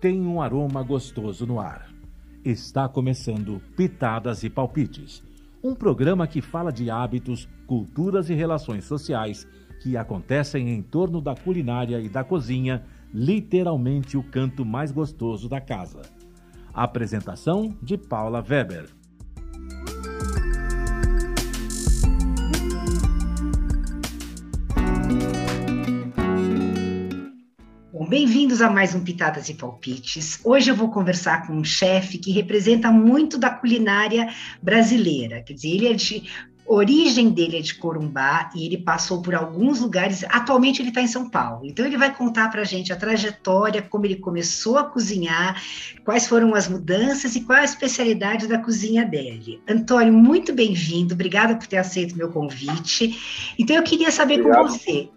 tem um aroma gostoso no ar. Está começando Pitadas e Palpites, um programa que fala de hábitos, culturas e relações sociais que acontecem em torno da culinária e da cozinha, literalmente o canto mais gostoso da casa. Apresentação de Paula Weber. Bem-vindos a mais um Pitadas e Palpites. Hoje eu vou conversar com um chefe que representa muito da culinária brasileira. Quer dizer, ele é de origem dele é de Corumbá e ele passou por alguns lugares. Atualmente ele está em São Paulo. Então ele vai contar para a gente a trajetória, como ele começou a cozinhar, quais foram as mudanças e qual a especialidade da cozinha dele. Antônio, muito bem-vindo. Obrigada por ter aceito meu convite. Então eu queria saber Obrigado. com você.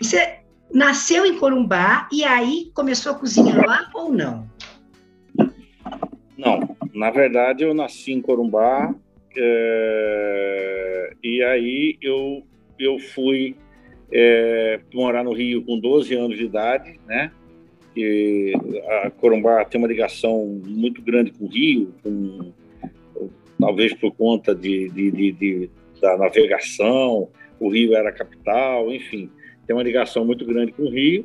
Você nasceu em Corumbá e aí começou a cozinhar lá ou não? Não, na verdade eu nasci em Corumbá é, e aí eu, eu fui é, morar no Rio com 12 anos de idade, né? E a Corumbá tem uma ligação muito grande com o Rio, com, talvez por conta de, de, de, de da navegação, o Rio era a capital, enfim tem uma ligação muito grande com o Rio.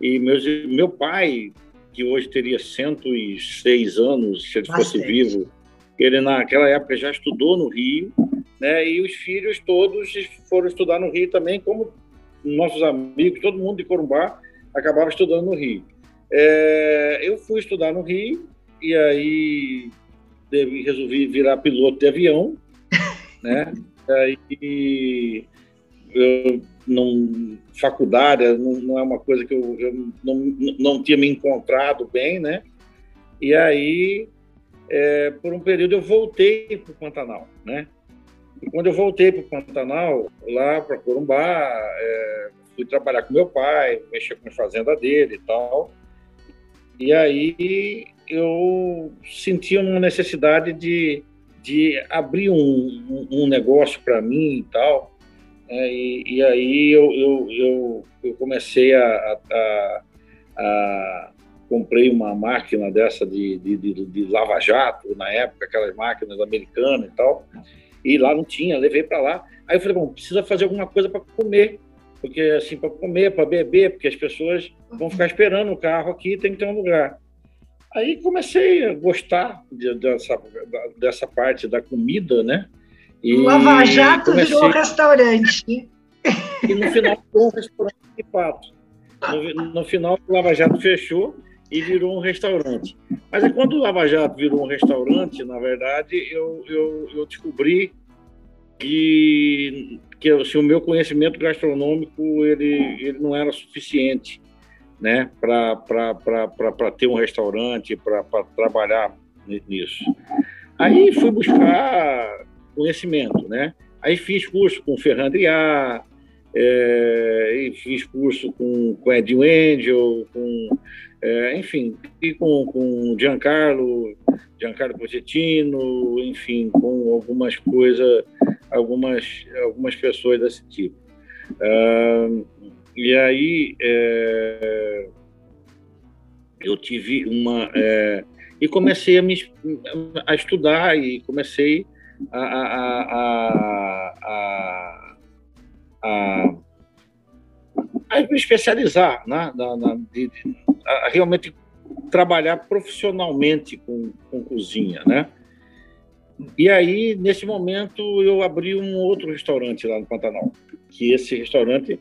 E meus, meu pai, que hoje teria 106 anos, se ele Bastante. fosse vivo, ele naquela época já estudou no Rio, né? E os filhos todos foram estudar no Rio também, como nossos amigos, todo mundo de Corumbá acabava estudando no Rio. É, eu fui estudar no Rio e aí resolvi virar piloto de avião, né? Aí eu não, faculdade não, não, é uma coisa que eu, eu não, não tinha me encontrado bem, né? E aí, é, por um período, eu voltei para o Pantanal, né? E quando eu voltei para o Pantanal, lá para Corumbá, é, fui trabalhar com meu pai, mexer com a fazenda dele e tal. E aí eu senti uma necessidade de, de abrir um, um negócio para mim e tal. É, e, e, aí eu, eu, eu, eu comecei a, a, a, comprei uma máquina dessa de, de, de, de lava-jato, na época, aquelas máquinas americanas e tal, e lá não tinha, levei para lá. Aí eu falei, bom, precisa fazer alguma coisa para comer, porque assim, para comer, para beber, porque as pessoas vão ficar esperando o carro aqui, tem que ter um lugar. Aí comecei a gostar de, dessa, dessa parte da comida, né? E Lava Jato comecei... virou restaurante. E no final foi um restaurante de fato. No, no, final o Lava Jato fechou e virou um restaurante. Mas é quando o Lava Jato virou um restaurante, na verdade, eu, eu, eu descobri que, que assim, o meu conhecimento gastronômico ele, ele não era suficiente né, para ter um restaurante, para trabalhar nisso. Aí fui buscar conhecimento, né? Aí fiz curso com o Ferrando Iá, é, fiz curso com, com Edinho Angel, com, é, enfim, e com, com Giancarlo, Giancarlo Pochettino, enfim, com algumas coisas, algumas, algumas pessoas desse tipo. Uh, e aí é, eu tive uma. É, e comecei a, me, a estudar e comecei a, a, a, a, a me especializar, né? na, na de, a realmente trabalhar profissionalmente com, com cozinha, né? E aí, nesse momento, eu abri um outro restaurante lá no Pantanal, que esse restaurante,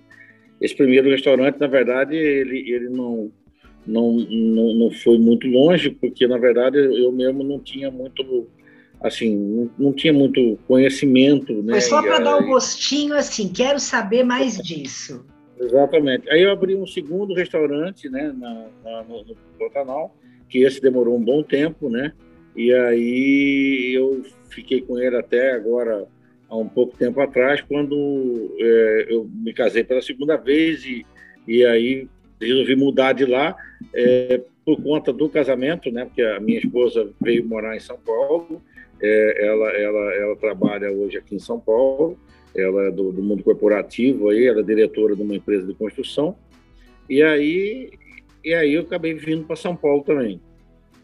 esse primeiro restaurante, na verdade, ele, ele não, não, não, não foi muito longe, porque, na verdade, eu mesmo não tinha muito assim, não, não tinha muito conhecimento. Né? Foi só para dar um gostinho, assim, quero saber mais disso. Exatamente. Aí eu abri um segundo restaurante, né, na, na, no, no Pantanal, que esse demorou um bom tempo, né, e aí eu fiquei com ele até agora, há um pouco tempo atrás, quando é, eu me casei pela segunda vez e, e aí resolvi mudar de lá é, por conta do casamento, né, porque a minha esposa veio morar em São Paulo é, ela, ela, ela trabalha hoje aqui em São Paulo, ela é do, do, mundo corporativo, aí, ela é diretora de uma empresa de construção. E aí e aí eu acabei vindo para São Paulo também.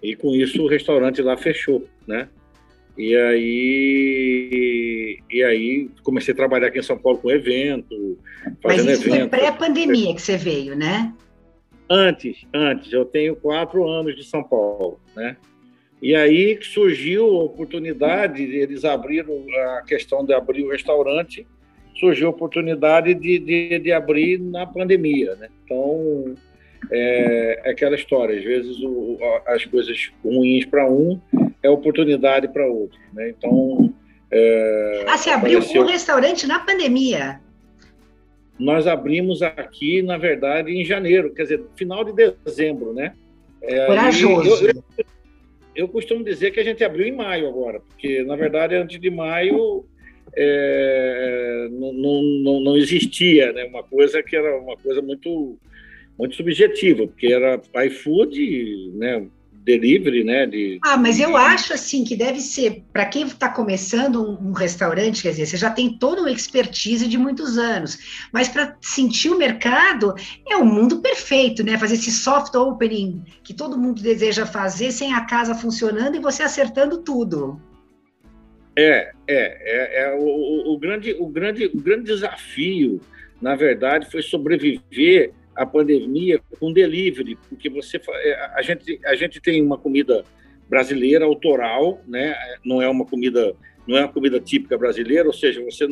E com isso o restaurante lá fechou, né? E aí, e aí comecei a trabalhar aqui em São Paulo com evento, fazendo Mas isso evento. foi pré-pandemia que você veio, né? Antes, antes. Eu tenho quatro anos de São Paulo, né? E aí surgiu a oportunidade, eles abriram a questão de abrir o restaurante, surgiu a oportunidade de, de, de abrir na pandemia, né? Então, é, é aquela história, às vezes o, as coisas ruins para um é oportunidade para outro, né? Então... É, ah, você abriu apareceu... um restaurante na pandemia? Nós abrimos aqui, na verdade, em janeiro, quer dizer, final de dezembro, né? É, Corajoso. Eu, eu, eu costumo dizer que a gente abriu em maio agora, porque, na verdade, antes de maio é, não, não, não, existia né? uma coisa que era uma coisa muito, muito subjetiva, porque era iFood, né? Delivery, né? De, ah, mas eu acho assim que deve ser para quem está começando um, um, restaurante, quer dizer, você já tem toda uma expertise de muitos anos, mas para sentir o mercado é o um mundo perfeito, né? Fazer esse soft opening que todo mundo deseja fazer sem a casa funcionando e você acertando tudo. É, é, é, é o, o, grande, o grande, o grande desafio, na verdade, foi sobreviver a pandemia com delivery, porque você é, a gente a gente tem uma comida brasileira autoral, né? Não é uma comida não é uma comida típica brasileira, ou seja, você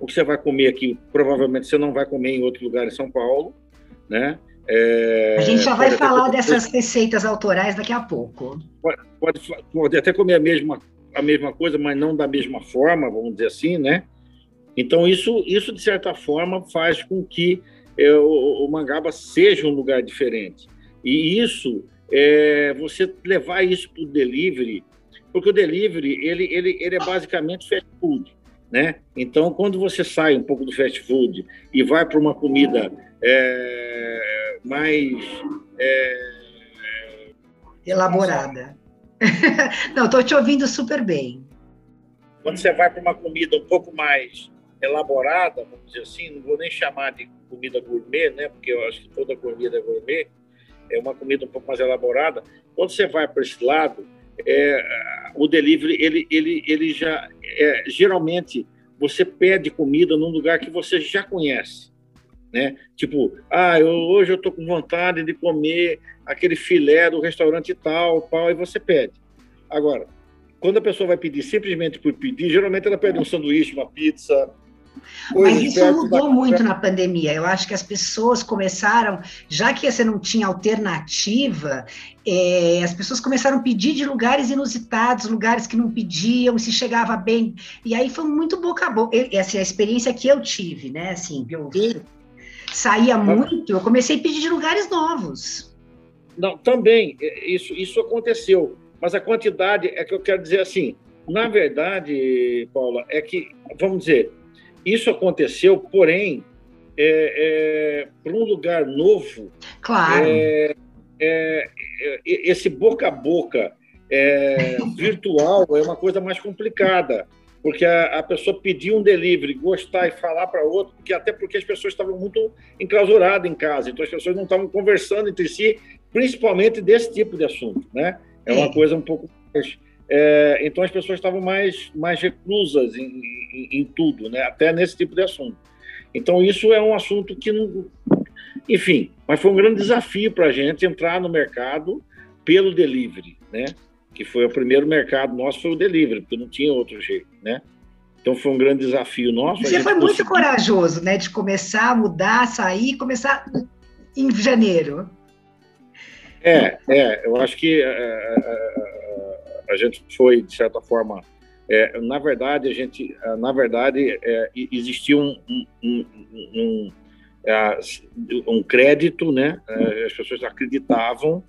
o que você vai comer aqui provavelmente você não vai comer em outro lugar em São Paulo, né? É, a gente já vai falar dessas receitas autorais daqui a pouco. Pode, pode, pode até comer a mesma a mesma coisa, mas não da mesma forma, vamos dizer assim, né? Então isso isso de certa forma faz com que é, o, o, Mangaba seja um lugar diferente. E isso, é, você levar isso para o delivery, porque o delivery ele, ele, ele é basicamente fast food. Né? Então, quando você sai um pouco do fast food e vai para uma comida é, mais é, elaborada. Não, estou te ouvindo super bem. Quando você vai para uma comida um pouco mais elaborada, vamos dizer assim, não vou nem chamar de comida gourmet, né? Porque eu acho que toda comida é gourmet, é uma comida um pouco mais elaborada. Quando você vai para esse lado, é, o delivery, ele, ele, ele já, é, geralmente, você pede comida num lugar que você já conhece, né? Tipo, ah, eu, hoje eu estou com vontade de comer aquele filé do restaurante tal, tal, e você pede. Agora, quando a pessoa vai pedir simplesmente por pedir, geralmente ela pede um sanduíche, uma pizza, mas isso mudou da... muito na pandemia. Eu acho que as pessoas começaram, já que você não tinha alternativa, é, as pessoas começaram a pedir de lugares inusitados, lugares que não pediam, se chegava bem. E aí foi muito boca a boca. Essa é a experiência que eu tive, né? Assim, eu saía muito, eu comecei a pedir de lugares novos. Não, também, é, isso, isso aconteceu. Mas a quantidade é que eu quero dizer assim. Na verdade, Paula, é que, vamos dizer, isso aconteceu, porém, é, é, para um lugar novo. Claro. É, é, é esse boca a boca é, virtual é uma coisa mais complicada, porque a, a, pessoa pedir um delivery, gostar e falar para outro, porque até porque as pessoas estavam muito enclausuradas em casa, então as pessoas não estavam conversando entre si, principalmente desse tipo de assunto, né? É uma coisa um pouco mais é, então as pessoas estavam mais, mais reclusas em, em, em, tudo, né? até nesse tipo de assunto. Então isso é um assunto que não. Enfim, mas foi um grande desafio para a gente entrar no mercado pelo delivery, né? Que foi o primeiro mercado nosso, foi o delivery, porque não tinha outro jeito, né? Então foi um grande desafio nosso. Você foi muito conseguiu... corajoso, né? De começar a mudar, sair, começar em janeiro. É, é, eu acho que é, é, é a gente foi de certa forma é, na verdade a gente é, na verdade é, existia um um, um, um, é, um crédito né? É, as pessoas acreditavam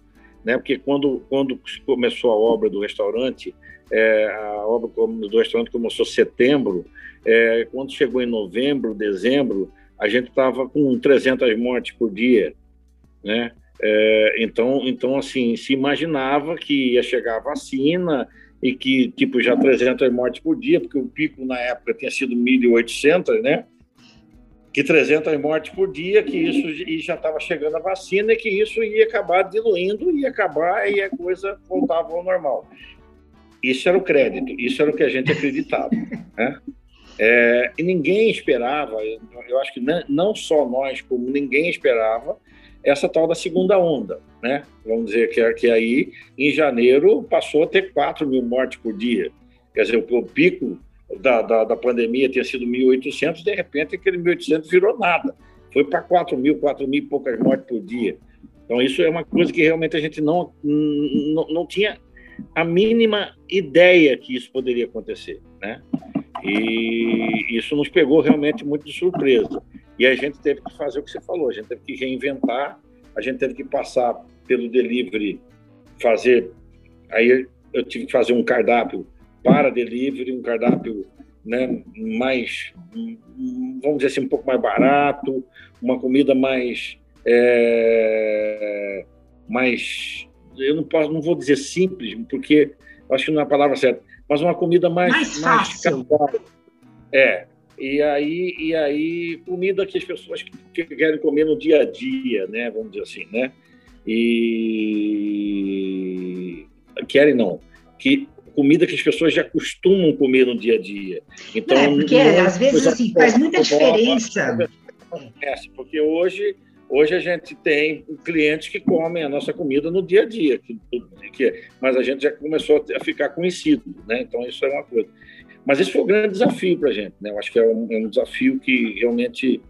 né? Porque quando quando começou a obra do restaurante a obra do restaurante começou em setembro quando chegou em novembro dezembro a gente estava com 300 mortes por dia né é, então, então, assim, se imaginava que ia chegar a vacina e que, tipo, já 300 mortes por dia, porque o pico na época tinha sido 1.800, né? que 300 mortes por dia, que isso e já estava chegando a vacina e que isso ia acabar diluindo, ia acabar e a coisa voltava ao normal. Isso era o crédito, isso era o que a gente acreditava. Né? É, e ninguém esperava, eu acho que não só nós, como ninguém esperava, essa tal da segunda onda, né? Vamos dizer que, que aí, em janeiro, passou a ter 4 mil mortes por dia. Quer dizer, o, o pico da, da, da, pandemia tinha sido 1.800, de repente aquele 1.800 virou nada. Foi para 4 mil, 4 mil e poucas mortes por dia. Então, isso é uma coisa que realmente a gente não, não, não tinha a mínima ideia que isso poderia acontecer, né? E isso nos pegou realmente muito de surpresa. E a gente teve que fazer o que você falou, a gente teve que reinventar, a gente teve que passar pelo delivery, fazer. Aí eu tive que fazer um cardápio para delivery, um cardápio né, mais, vamos dizer assim, um pouco mais barato, uma comida mais. É, mais eu não posso, não vou dizer simples, porque acho que não é a palavra certa, mas uma comida mais, mais fácil. Mais é. E aí, e aí, comida que as pessoas que querem comer no dia a dia, né? Vamos dizer assim, né? E querem não, que comida que as pessoas já costumam comer no dia a dia. Então, é, porque não, às vezes assim, faz muita diferença. Porque hoje Hoje a gente tem clientes que comem a nossa comida no dia a dia, que, que, mas a gente já começou a ficar conhecido, né? Então isso é uma coisa. Mas esse foi um grande desafio para a gente, né? Eu acho que é um, é um desafio que realmente,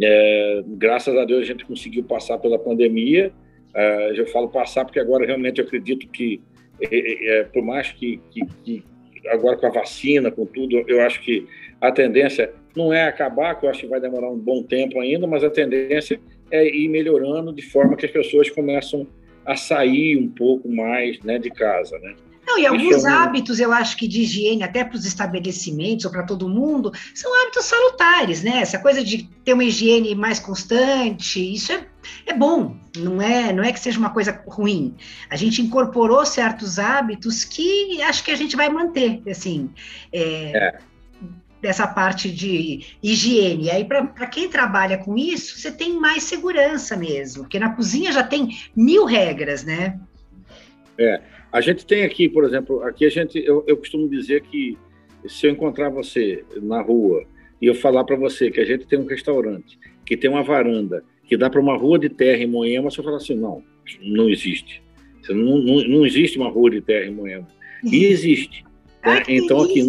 é, graças a Deus, a gente conseguiu passar pela pandemia. É, eu falo passar porque agora realmente eu acredito que, é, é, é, por mais que, que, que agora com a vacina, com tudo, eu acho que a tendência não é acabar, que eu acho que vai demorar um bom tempo ainda, mas a tendência é ir melhorando de forma que as pessoas começam a sair um pouco mais né, de casa, né? Não, e alguns hábitos, eu acho que de higiene, até para os estabelecimentos ou para todo mundo, são hábitos salutares, né? Essa coisa de ter uma higiene mais constante, isso é, é bom, não é, não é que seja uma coisa ruim. A gente incorporou certos hábitos que acho que a gente vai manter, assim. É, é dessa parte de higiene. E aí, para quem trabalha com isso, você tem mais segurança mesmo, porque na cozinha já tem mil regras, né? É, a gente tem aqui, por exemplo, aqui a gente, eu, eu costumo dizer que se eu encontrar você na rua e eu falar para você que a gente tem um restaurante, que tem uma varanda, que dá para uma rua de terra em Moema, você fala assim, não, não existe. Não, não, não existe uma rua de terra em Moema. E existe. Né? Então, aqui,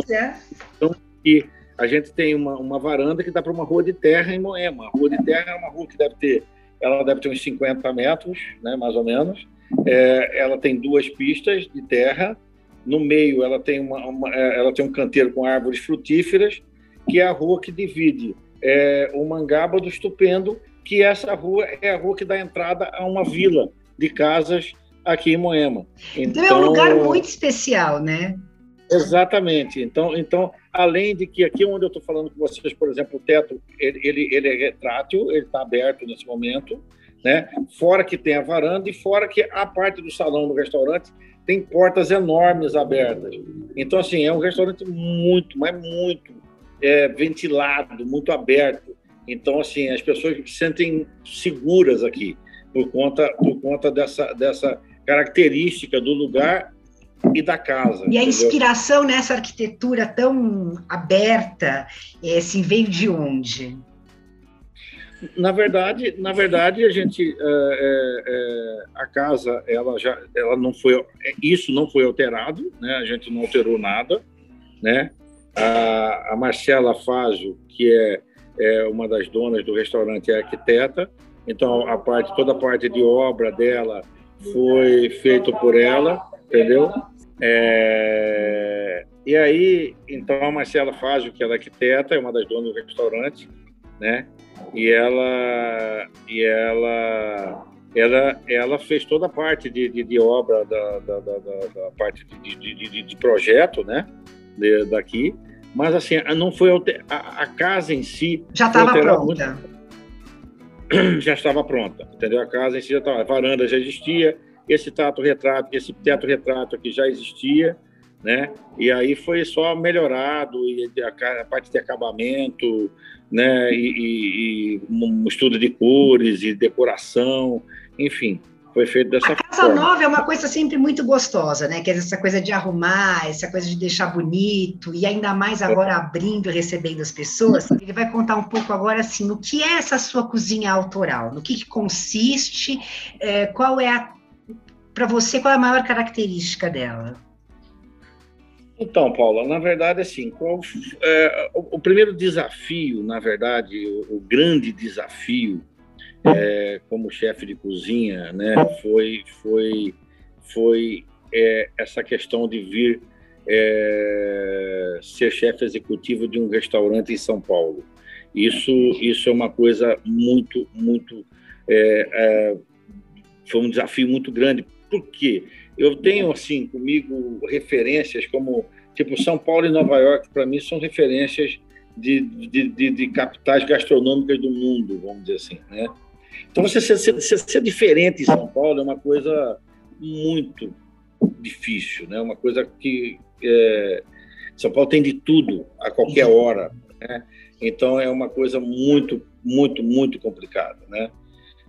então, aqui a gente tem uma, uma varanda que dá para uma rua de terra em Moema. A rua de terra é uma rua que deve ter, ela deve ter uns 50 metros, né, mais ou menos. É, ela tem duas pistas de terra. No meio, ela tem, uma, uma, é, ela tem um canteiro com árvores frutíferas, que é a rua que divide é, o Mangaba do Estupendo, que essa rua é a rua que dá entrada a uma vila de casas aqui em Moema. Então, então é um lugar então, muito especial, né? Exatamente. Então, então além de que aqui onde eu estou falando com vocês, por exemplo, o teto ele, ele, ele é retrátil, ele está aberto nesse momento, né? Fora que tem a varanda e fora que a parte do salão do restaurante tem portas enormes abertas. Então, assim, é um restaurante muito, mas muito é, ventilado, muito aberto. Então, assim, as pessoas se sentem seguras aqui por conta, por conta dessa, dessa característica do lugar e da casa. E a inspiração nessa arquitetura tão aberta, assim, veio de onde? Na verdade, na verdade, a gente, é, é, a casa, ela já, ela não foi, isso não foi alterado, né? A gente não alterou nada, né? A, a Marcela Fazio, que é, é uma das donas do restaurante, é arquiteta, então a parte, toda a parte de obra dela foi feito por ela, entendeu? É... E aí, então a Marcela Fazio, que é arquiteta, é uma das donas do restaurante, né? E ela, e ela, ela, ela fez toda a parte de, de, de obra da, da, da, da, parte de, de, de projeto, né? Daqui, mas assim, não foi a, a casa em si já estava pronta. Muito, já estava pronta, entendeu? A casa em si já estava, a varanda já existia, esse teto retrato, esse teto retrato aqui já existia, né? E aí foi só melhorado e a, parte de acabamento, né? E, e, e, um estudo de cores e decoração, enfim, foi feito dessa forma. A casa forma. nova é uma coisa sempre muito gostosa, né? Que é essa coisa de arrumar, essa coisa de deixar bonito e ainda mais agora abrindo, recebendo as pessoas. Ele vai contar um pouco agora assim, no que é essa sua cozinha autoral, no que, que consiste, é, qual é a para você qual é a maior característica dela? Então, Paula, na verdade, assim, qual, é, o, o, primeiro desafio, na verdade, o, o grande desafio é, como chefe de cozinha, né, foi, foi, foi é, essa questão de vir é, ser chefe executivo de um restaurante em São Paulo. Isso, isso é uma coisa muito, muito, é, é, foi um desafio muito grande. Por quê? Eu tenho, assim, comigo referências como, tipo, São Paulo e Nova York, para mim, são referências de, de, de, de, capitais gastronômicas do mundo, vamos dizer assim, né? Então, você ser, ser, ser, diferente em São Paulo é uma coisa muito difícil, né? Uma coisa que é, São Paulo tem de tudo a qualquer hora, né? Então é uma coisa muito, muito, muito complicada, né?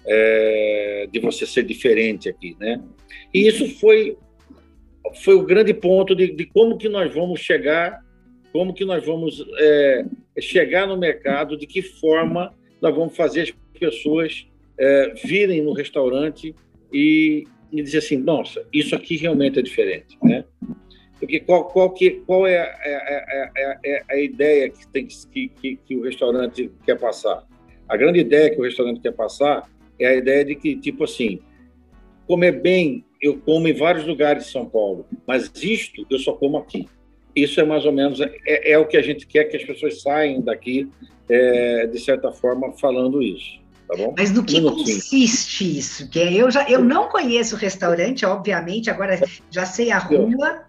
É, de você ser diferente aqui, né? E isso foi foi o grande ponto de, de como que nós vamos chegar, como que nós vamos é, chegar no mercado, de que forma nós vamos fazer as pessoas é, virem no restaurante e, e dizer assim, nossa, isso aqui realmente é diferente, né? Porque qual, qual, que, qual é, a, é, é, é, a ideia que, tem, que, que, que o restaurante quer passar? A grande ideia que o restaurante quer passar é a ideia de que, tipo assim, comer bem eu como em vários lugares de São Paulo, mas isto eu só como aqui. Isso é mais ou menos é, é o que a gente quer que as pessoas saiam daqui, é, de certa forma, falando isso. Tá bom? Mas no que consiste isso? Que é, eu já eu não conheço o restaurante, obviamente, agora já sei a rua,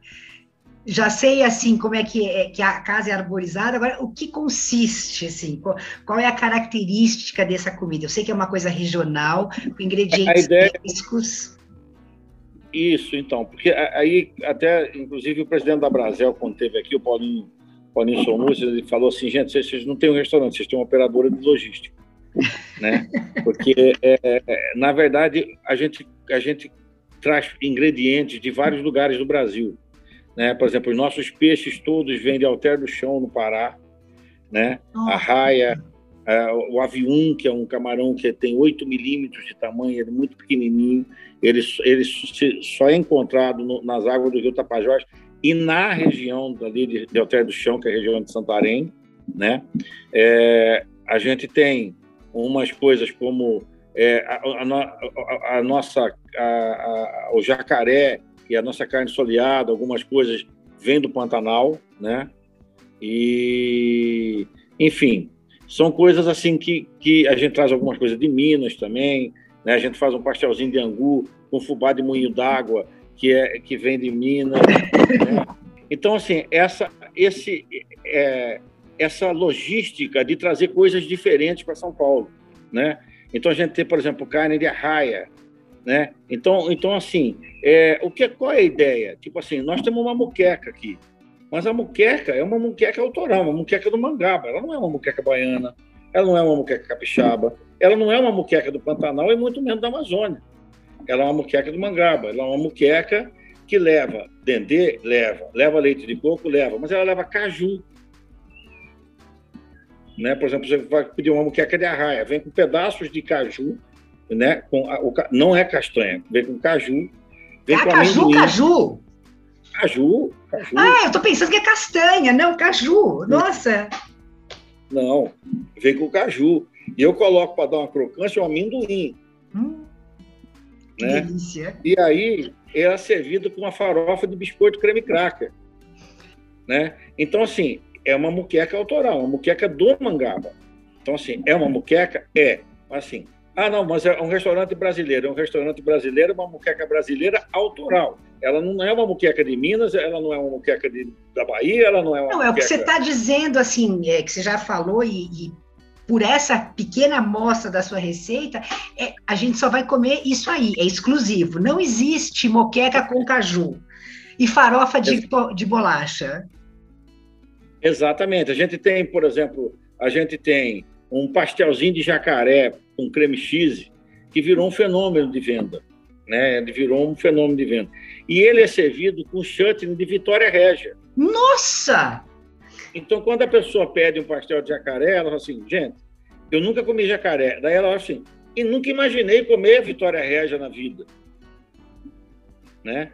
já sei assim como é que, é que a casa é arborizada. Agora, o que consiste assim? Qual, é a característica dessa comida? Eu sei que é uma coisa regional, com ingredientes ideia... frescos. Isso, então, porque aí até, inclusive, o presidente da Brasel, quando esteve aqui, o Paulinho, Paulinho Somus, ele falou assim, gente, vocês não têm um restaurante, vocês têm uma operadora de logística, né? Porque, é, é, na verdade, a gente, a gente traz ingredientes de vários lugares do Brasil, né? Por exemplo, os nossos peixes todos vêm de Alter do Chão, no Pará, né? A raia, é, o avium, que é um camarão que tem 8 milímetros de tamanho, ele é muito pequenininho, ele, ele só é encontrado no, nas águas do rio Tapajós e na região ali de, de Alter do Chão, que é a região de Santarém, né? É, a gente tem umas coisas como é, a, a, a, nossa, o jacaré e a nossa carne soleada, algumas coisas vêm do Pantanal, né? E, enfim, são coisas assim que, que a gente traz algumas coisas de Minas também, né? A gente faz um pastelzinho de angu com fubá de moinho d'água, que, é, que vem de Minas. Né? Então, assim, essa, esse, é, essa logística de trazer coisas diferentes para São Paulo, né? Então, a gente tem, por exemplo, carne de arraia, né? Então, então assim, é, o que, qual é a ideia? Tipo assim, nós temos uma moqueca aqui, mas a muqueca é uma muqueca autoral, uma muqueca do Mangaba. Ela não é uma muqueca baiana, ela não é uma muqueca capixaba, ela não é uma muqueca do Pantanal e muito menos da Amazônia. Ela é uma muqueca do Mangaba, ela é uma muqueca que leva dendê, leva, leva leite de coco, leva, mas ela leva caju. Né? Por exemplo, você vai pedir uma muqueca de arraia, vem com pedaços de caju, né? Com a, o, não é castanha, vem com caju. Vem é com caju, amendoim. caju? Caju, caju. Ah, eu tô pensando que é castanha, não, caju. Nossa. Não, vem com caju. E eu coloco para dar uma crocância o amendoim. Hum, né? delícia. E aí é servido com uma farofa de biscoito creme cracker. Né? Então, assim, é uma muqueca autoral, uma muqueca do Mangaba. Então, assim, é uma muqueca? É. Assim, ah, não, mas é um restaurante brasileiro. É um restaurante brasileiro, uma muqueca brasileira autoral. Ela não é uma muqueca de Minas, ela não é uma muqueca de, da Bahia, ela não é uma. Não, muqueca... é o que você está dizendo, assim, é, que você já falou, e, e, por essa pequena amostra da sua receita, é, a gente só vai comer isso aí, é exclusivo. Não existe moqueca com caju. e farofa de, de bolacha. Exatamente. A gente tem, por exemplo, a gente tem um pastelzinho de jacaré com creme cheese que virou um fenômeno de venda, né? Ele virou um fenômeno de venda. E ele é servido com chutney de Vitória Régia. Nossa! Então, quando a pessoa pede um pastel de jacaré, ela fala assim, gente, eu nunca comi jacaré. Daí ela fala assim, e nunca imaginei comer Vitória Régia na vida. Né?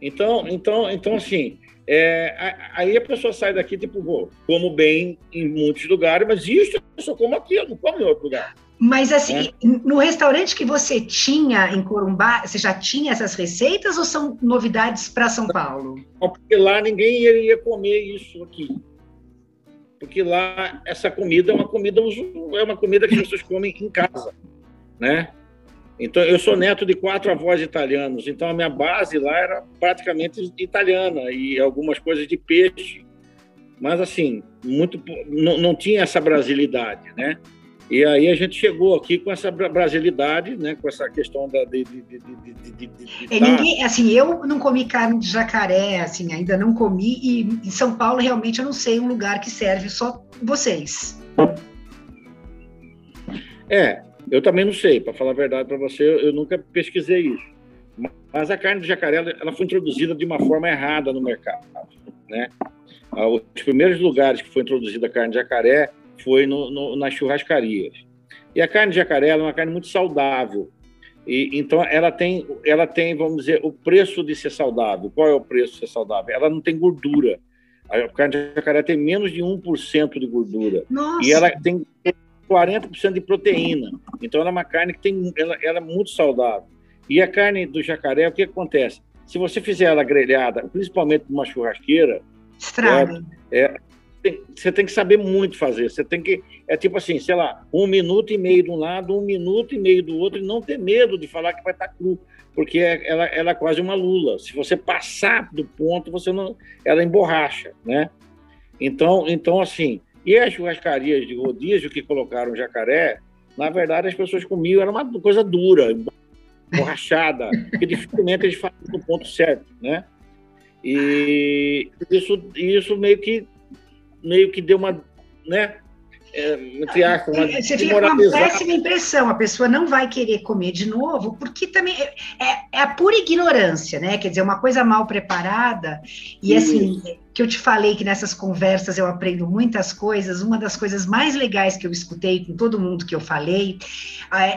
Então, então, então assim, é, aí a pessoa sai daqui, tipo, vou, como bem em muitos lugares, mas isso eu só como aqui, eu não como em outro lugar. Mas assim, é. no restaurante que você tinha em Corumbá, você já tinha essas receitas ou são novidades para São Paulo? Porque lá ninguém iria comer isso aqui. Porque lá essa comida é uma comida é uma comida que as pessoas comem em casa, né? Então, eu sou neto de quatro avós italianos, então a minha base lá era praticamente italiana e algumas coisas de peixe. Mas, assim, muito não, não tinha essa brasilidade, né? E aí a gente chegou aqui com essa brasilidade, né? Com essa questão da de, de, de, de é, ninguém, assim, eu não comi carne de jacaré, assim, ainda não comi e em São Paulo realmente eu não sei um lugar que serve só vocês. É, eu também não sei, para falar a verdade para você, eu nunca pesquisei isso. Mas a carne de jacaré ela foi introduzida de uma forma errada no mercado. Né? Ah, os primeiros lugares que foi introduzida a carne de jacaré foi no, no, nas churrascarias. E a carne de jacaré é uma carne muito saudável. E, então, ela tem, ela tem, vamos dizer, o preço de ser saudável. Qual é o preço de ser saudável? Ela não tem gordura. A carne de jacaré tem menos de 1% de gordura. Nossa. E ela tem 40% de proteína. Então, ela é uma carne que tem, ela, ela, é muito saudável. E a carne do jacaré, o que acontece? Se você fizer ela grelhada, principalmente numa churrasqueira, Estraga. É, é, tem, você tem que saber muito fazer. Você tem que. É tipo assim, sei lá, um minuto e meio de um lado, um minuto e meio do outro, e não ter medo de falar que vai estar cru, porque é, ela, ela é quase uma lula. Se você passar do ponto, você não, ela emborracha, né? Então, então assim, e as churrascarias de rodízio que colocaram jacaré, na verdade as pessoas comiam, era uma coisa dura, borrachada, que dificilmente eles fazem no ponto certo, né? E isso, isso meio que meio que deu uma, né? É, entre aspas, uma Você fica com uma péssima impressão, a pessoa não vai querer comer de novo, porque também é, é, é a pura ignorância, né? Quer dizer, uma coisa mal preparada, e assim, que eu te falei que nessas conversas eu aprendo muitas coisas. Uma das coisas mais legais que eu escutei com todo mundo que eu falei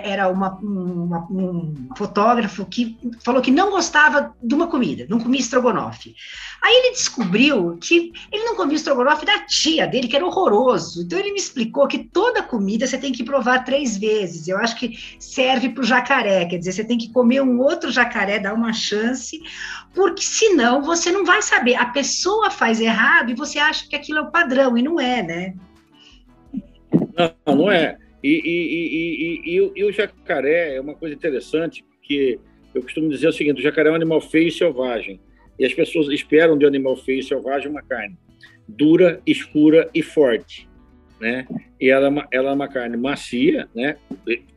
era uma, uma, um fotógrafo que falou que não gostava de uma comida, não comia estrogonofe. Aí ele descobriu que ele não comia estrogonofe da tia dele, que era horroroso. Então ele me explicou que toda comida você tem que provar três vezes. Eu acho que serve para o jacaré, quer dizer, você tem que comer um outro jacaré, dar uma chance, porque senão você não vai saber. A pessoa faz errado e você acha que aquilo é o padrão, e não é, né? Não, não é. E, e, e, e, o jacaré é uma coisa interessante, porque eu costumo dizer o seguinte: o jacaré é um animal feio e selvagem. E as pessoas esperam de um animal feio e selvagem uma carne dura, escura e forte. Né? E ela, é ela é uma carne macia, né?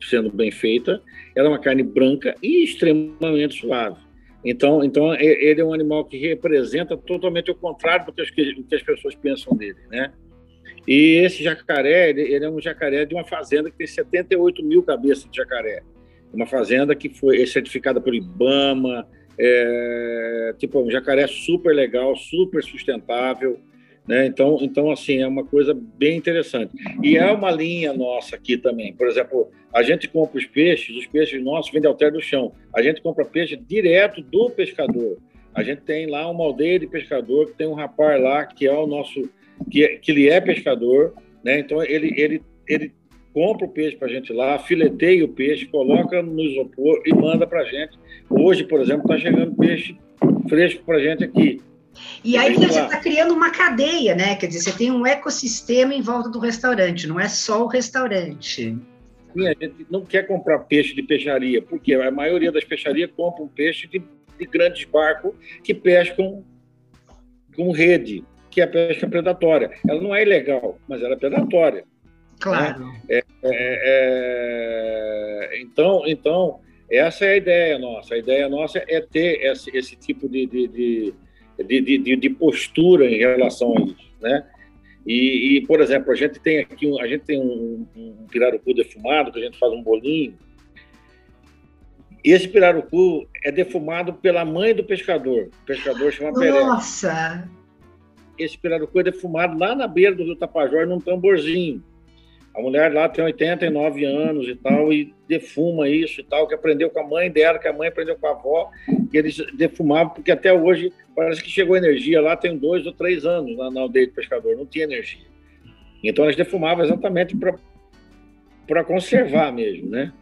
sendo bem feita, ela é uma carne branca e extremamente suave. Então, então ele é um animal que representa totalmente o contrário do que as, do que as pessoas pensam dele, né? E esse jacaré, ele, ele, é um jacaré de uma fazenda que tem 78 mil cabeças de jacaré. Uma fazenda que foi certificada pelo IBAMA, é, tipo, um jacaré super legal, super sustentável, né? Então, então, assim, é uma coisa bem interessante. E é uma linha nossa aqui também. Por exemplo, a gente compra os peixes, os peixes nossos de alter do chão. A gente compra peixe direto do pescador. A gente tem lá uma aldeia de pescador, que tem um rapaz lá que é o nosso, que, é, que ele é pescador, né? Então, ele, ele, ele compra o peixe para a gente lá, fileteia o peixe, coloca no isopor e manda para a gente. Hoje, por exemplo, está chegando peixe fresco para a gente aqui. E aí você está criando uma cadeia, né? Quer dizer, você tem um ecossistema em volta do restaurante, não é só o restaurante. Sim, a gente não quer comprar peixe de peixaria, porque a maioria das peixarias compram peixe de, de grandes barcos que pescam com rede, que é a pesca predatória. Ela não é ilegal, mas ela é predatória. Claro. Né? É, é, é, então, então, essa é a ideia nossa. A ideia nossa é ter esse, esse tipo de, de, de de, de, de postura em relação a isso, né? E, e, por exemplo, a gente tem aqui a gente tem um, um pirarucu defumado que a gente faz um bolinho. E esse pirarucu é defumado pela mãe do pescador. O pescador chama Pereira. Nossa! Esse pirarucu é defumado lá na beira do Rio Tapajós num tamborzinho. A mulher lá tem 89 anos e tal, e defuma isso e tal, que aprendeu com a mãe dela, que a mãe aprendeu com a avó, que eles defumavam, porque até hoje parece que chegou energia lá, tem dois ou três anos na, na aldeia do pescador, não tinha energia. Então elas defumavam exatamente para conservar mesmo, né?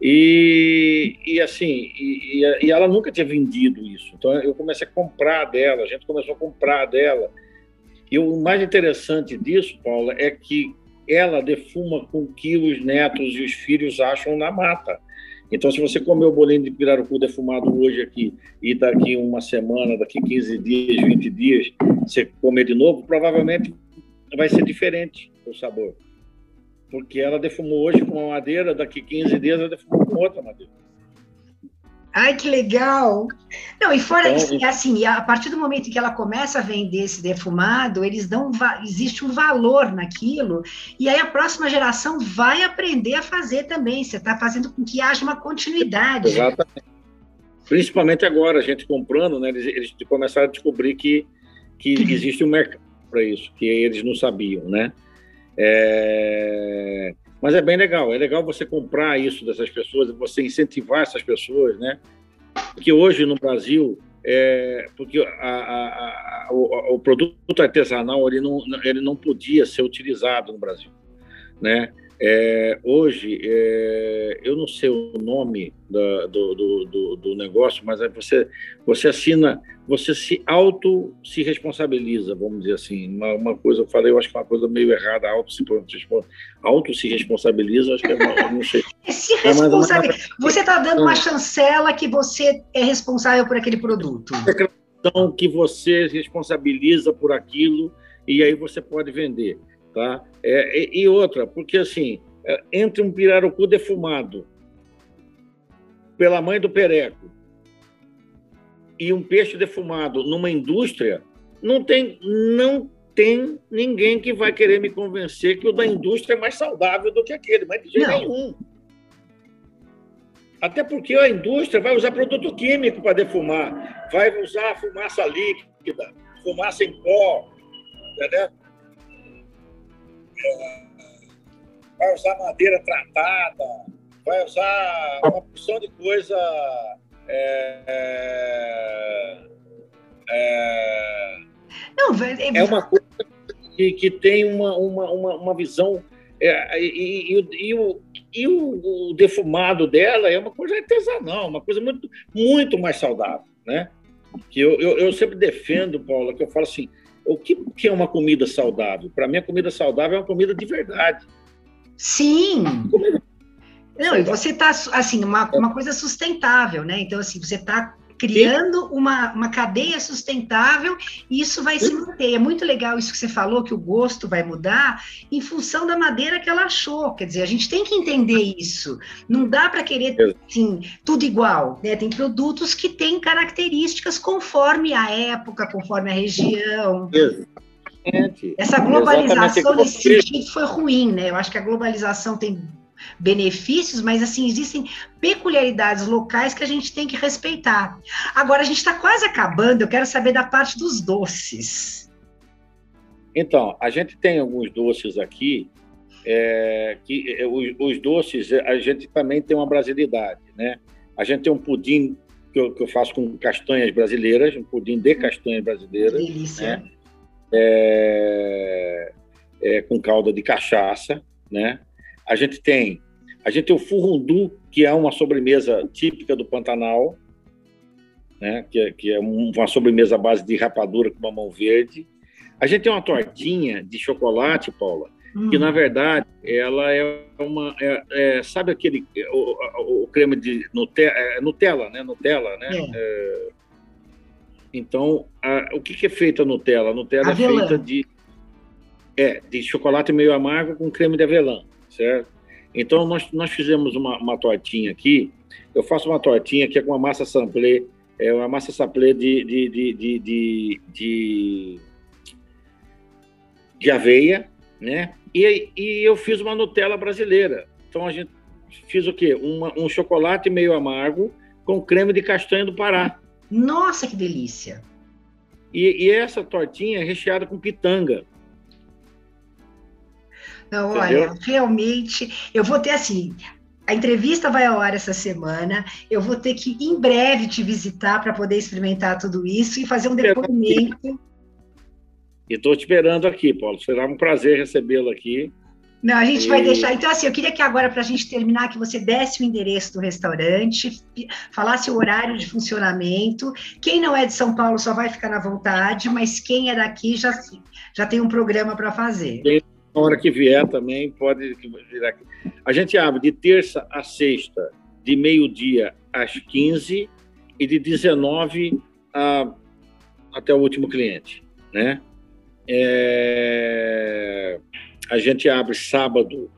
E, e assim, e, e, ela nunca tinha vendido isso. Então eu comecei a comprar dela, a gente começou a comprar dela. E o mais interessante disso, Paula, é que ela defuma com que os netos e os filhos acham na mata. Então, se você comer o bolinho de pirarucu defumado hoje aqui e daqui uma semana, daqui 15 dias, 20 dias, você comer de novo, provavelmente vai ser diferente o sabor. Porque ela defumou hoje com uma madeira, daqui 15 dias ela defumou com outra madeira. Ai, que legal! Não, e fora então, isso, assim, a partir do momento em que ela começa a vender esse defumado, eles dão, existe um valor naquilo, e aí a próxima geração vai aprender a fazer também. Você está fazendo com que haja uma continuidade. Exatamente. Principalmente agora, a gente comprando, né? Eles, eles começaram a descobrir que, que existe um mercado para isso, que eles não sabiam, né? É... Mas é bem legal, é legal você comprar isso dessas pessoas, você incentivar essas pessoas, né? Porque hoje no Brasil, é, porque a, a, a, o, o, produto artesanal ele não, ele não podia ser utilizado no Brasil, né? É, hoje, é, eu não sei o nome da, do, do, do, do, negócio, mas é você, você assina, você se auto se responsabiliza, vamos dizer assim. Uma, uma coisa, eu falei, eu acho que é uma coisa meio errada, auto se, auto se responsabiliza, acho que é uma, não sei. se responsabiliza. Você está dando uma chancela que você é responsável por aquele produto. Declaração que você responsabiliza por aquilo e aí você pode vender. Tá? É, e, e outra, porque assim, é, entre um pirarucu defumado pela mãe do pereco e um peixe defumado numa indústria, não tem, não tem ninguém que vai querer me convencer que o da indústria é mais saudável do que aquele, mas de jeito nenhum. Até porque a indústria vai usar produto químico para defumar, vai usar fumaça líquida, fumaça em pó, entendeu? Vai usar madeira tratada, vai usar uma porção de coisa. É, é, é, Não, é, é uma coisa que, que tem uma, uma, uma, uma visão. É, e, e, e, o, e o, o, defumado dela é uma coisa artesanal, uma coisa muito, muito mais saudável, né? Que eu, eu, eu sempre defendo, Paula, que eu falo assim, o que, que é uma comida saudável? Para mim, a comida saudável é uma comida de verdade. Sim. Não, e você está, assim, uma, uma coisa sustentável, né? Então, assim, você está criando uma, uma cadeia sustentável e isso vai se manter. É muito legal isso que você falou, que o gosto vai mudar em função da madeira que ela achou. Quer dizer, a gente tem que entender isso. Não dá para querer assim, tudo igual. Né? Tem produtos que têm características conforme a época, conforme a região. Exatamente. Essa globalização nesse sentido foi ruim, né? Eu acho que a globalização tem benefícios, mas assim, existem peculiaridades locais que a gente tem que respeitar. Agora, a gente está quase acabando, eu quero saber da parte dos doces. Então, a gente tem alguns doces aqui, é, que é, os, os, doces, a gente também tem uma brasilidade, né? A gente tem um pudim que eu, que eu faço com castanhas brasileiras, um pudim de castanhas brasileiras. Delícia. Né? É, é, com calda de cachaça, né? A gente tem a gente tem o furundu, que é uma sobremesa típica do Pantanal, né? que, é, que é uma sobremesa à base de rapadura com mamão verde. A gente tem uma tortinha de chocolate, Paula, hum. que na verdade ela é uma, é, é, sabe aquele o, o, creme de Nutella, é, Nutella, né? Nutella, né? É. é então, a, o que, que, é feita a Nutella? A Nutella avelã. é feita de é de chocolate meio amargo com creme de avelã certo? Então, nós, nós fizemos uma, uma tortinha aqui. Eu faço uma tortinha que é com uma massa samplé é uma massa saplé de, de, de, de, de, de, de aveia, né? E, e eu fiz uma Nutella brasileira. Então a gente fiz o quê? Uma, um chocolate meio amargo com creme de castanha do Pará. Nossa, que delícia! E, e essa tortinha é recheada com pitanga. Não, olha, realmente, eu vou ter assim, a entrevista vai ao ar essa semana. Eu vou ter que, em breve, te visitar para poder experimentar tudo isso e fazer um depoimento. E estou te esperando aqui, Paulo. Será um prazer recebê-lo aqui. Não, a gente e... vai deixar. Então, assim, eu queria que agora, para a gente terminar, que você desse o endereço do restaurante, falasse o horário de funcionamento. Quem não é de São Paulo só vai ficar na vontade, mas quem é daqui já, já tem um programa para fazer. Quem na hora que vier também pode vir aqui. A gente abre de terça a sexta, de meio-dia às 15 e de 19 a, até o último cliente, né? É, a gente abre sábado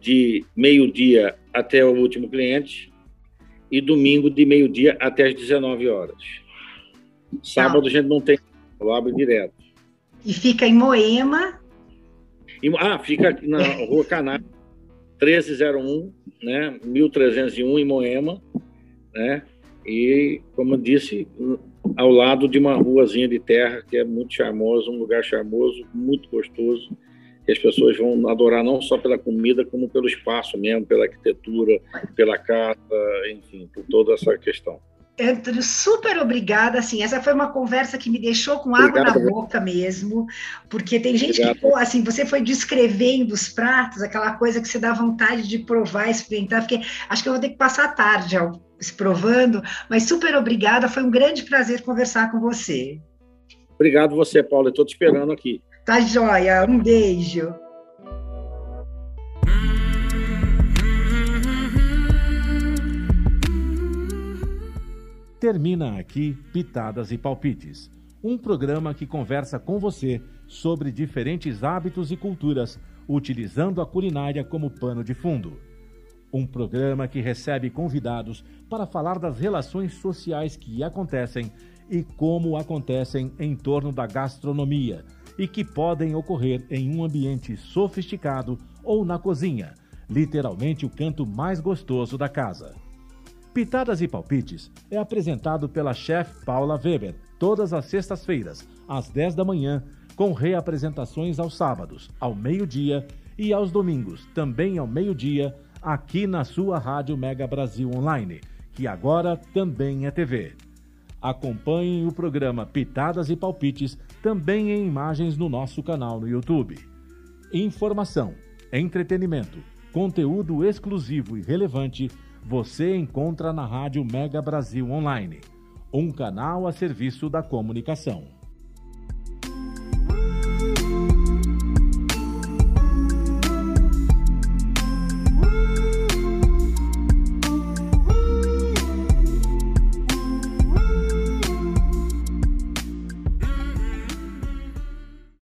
de meio-dia até o último cliente e domingo de meio-dia até as 19 horas. Sábado a gente não tem, abre direto. E fica em Moema, ah, fica na Rua Caná, 1301, né, 1301 em Moema, né? E, como eu disse, ao lado de uma ruazinha de terra que é muito charmoso, um lugar charmoso, muito gostoso, que as pessoas vão adorar não só pela comida, como pelo espaço mesmo, pela arquitetura, pela casa, enfim, por toda essa questão. Antônio, super obrigada. Assim, essa foi uma conversa que me deixou com água Obrigado. na boca mesmo, porque tem gente Obrigado. que, assim, você foi descrevendo os pratos, aquela coisa que você dá vontade de provar, experimentar, porque acho que eu vou ter que passar a tarde se provando, mas super obrigada, foi um grande prazer conversar com você. Obrigado você, Paulo, estou te esperando aqui. Tá joia, um beijo. Termina aqui Pitadas e Palpites, um programa que conversa com você sobre diferentes hábitos e culturas, utilizando a culinária como pano de fundo. Um programa que recebe convidados para falar das relações sociais que acontecem e como acontecem em torno da gastronomia e que podem ocorrer em um ambiente sofisticado ou na cozinha, literalmente o canto mais gostoso da casa. Pitadas e Palpites é apresentado pela chefe Paula Weber, todas as sextas-feiras, às 10 da manhã, com reapresentações aos sábados, ao meio-dia e aos domingos, também ao meio-dia, aqui na sua Rádio Mega Brasil Online, que agora também é TV. Acompanhem o programa Pitadas e Palpites também em imagens no nosso canal no YouTube. Informação, entretenimento, conteúdo exclusivo e relevante você encontra na Rádio Mega Brasil Online, um canal a serviço da comunicação.